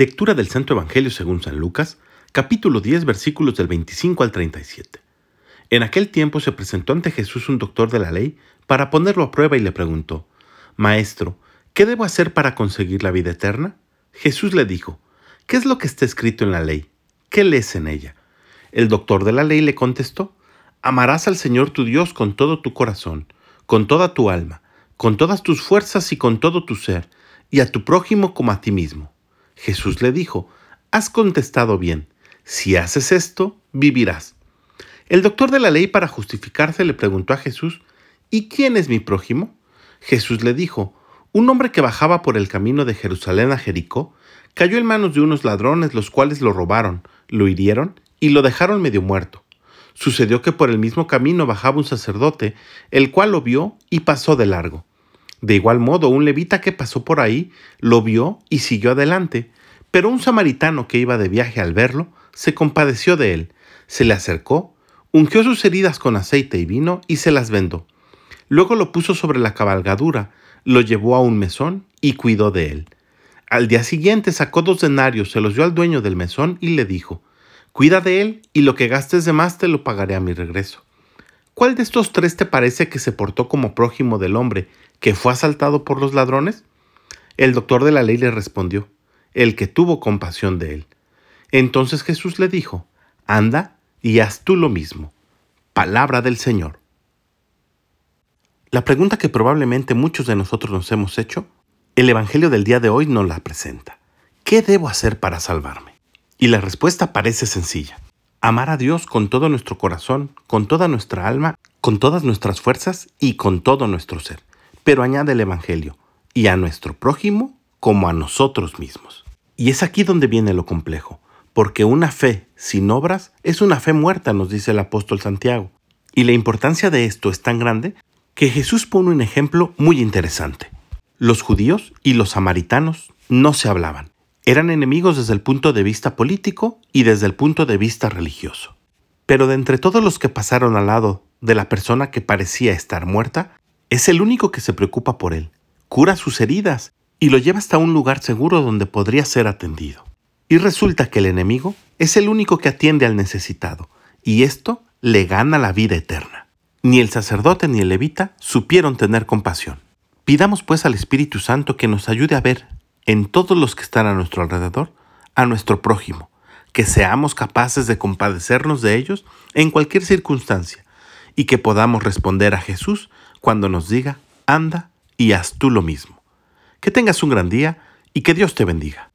Lectura del Santo Evangelio según San Lucas, capítulo 10, versículos del 25 al 37. En aquel tiempo se presentó ante Jesús un doctor de la ley para ponerlo a prueba y le preguntó, Maestro, ¿qué debo hacer para conseguir la vida eterna? Jesús le dijo, ¿qué es lo que está escrito en la ley? ¿Qué lees en ella? El doctor de la ley le contestó, Amarás al Señor tu Dios con todo tu corazón, con toda tu alma, con todas tus fuerzas y con todo tu ser, y a tu prójimo como a ti mismo. Jesús le dijo, Has contestado bien, si haces esto, vivirás. El doctor de la ley para justificarse le preguntó a Jesús, ¿Y quién es mi prójimo? Jesús le dijo, un hombre que bajaba por el camino de Jerusalén a Jericó cayó en manos de unos ladrones los cuales lo robaron, lo hirieron y lo dejaron medio muerto. Sucedió que por el mismo camino bajaba un sacerdote, el cual lo vio y pasó de largo. De igual modo, un levita que pasó por ahí lo vio y siguió adelante, pero un samaritano que iba de viaje al verlo se compadeció de él, se le acercó, ungió sus heridas con aceite y vino y se las vendó. Luego lo puso sobre la cabalgadura, lo llevó a un mesón y cuidó de él. Al día siguiente sacó dos denarios, se los dio al dueño del mesón y le dijo, Cuida de él y lo que gastes de más te lo pagaré a mi regreso. ¿Cuál de estos tres te parece que se portó como prójimo del hombre que fue asaltado por los ladrones? El doctor de la ley le respondió, el que tuvo compasión de él. Entonces Jesús le dijo, anda y haz tú lo mismo. Palabra del Señor. La pregunta que probablemente muchos de nosotros nos hemos hecho, el Evangelio del día de hoy nos la presenta. ¿Qué debo hacer para salvarme? Y la respuesta parece sencilla. Amar a Dios con todo nuestro corazón, con toda nuestra alma, con todas nuestras fuerzas y con todo nuestro ser. Pero añade el Evangelio, y a nuestro prójimo como a nosotros mismos. Y es aquí donde viene lo complejo, porque una fe sin obras es una fe muerta, nos dice el apóstol Santiago. Y la importancia de esto es tan grande que Jesús pone un ejemplo muy interesante. Los judíos y los samaritanos no se hablaban. Eran enemigos desde el punto de vista político y desde el punto de vista religioso. Pero de entre todos los que pasaron al lado de la persona que parecía estar muerta, es el único que se preocupa por él, cura sus heridas y lo lleva hasta un lugar seguro donde podría ser atendido. Y resulta que el enemigo es el único que atiende al necesitado, y esto le gana la vida eterna. Ni el sacerdote ni el levita supieron tener compasión. Pidamos pues al Espíritu Santo que nos ayude a ver en todos los que están a nuestro alrededor a nuestro prójimo, que seamos capaces de compadecernos de ellos en cualquier circunstancia y que podamos responder a Jesús cuando nos diga, anda y haz tú lo mismo. Que tengas un gran día y que Dios te bendiga.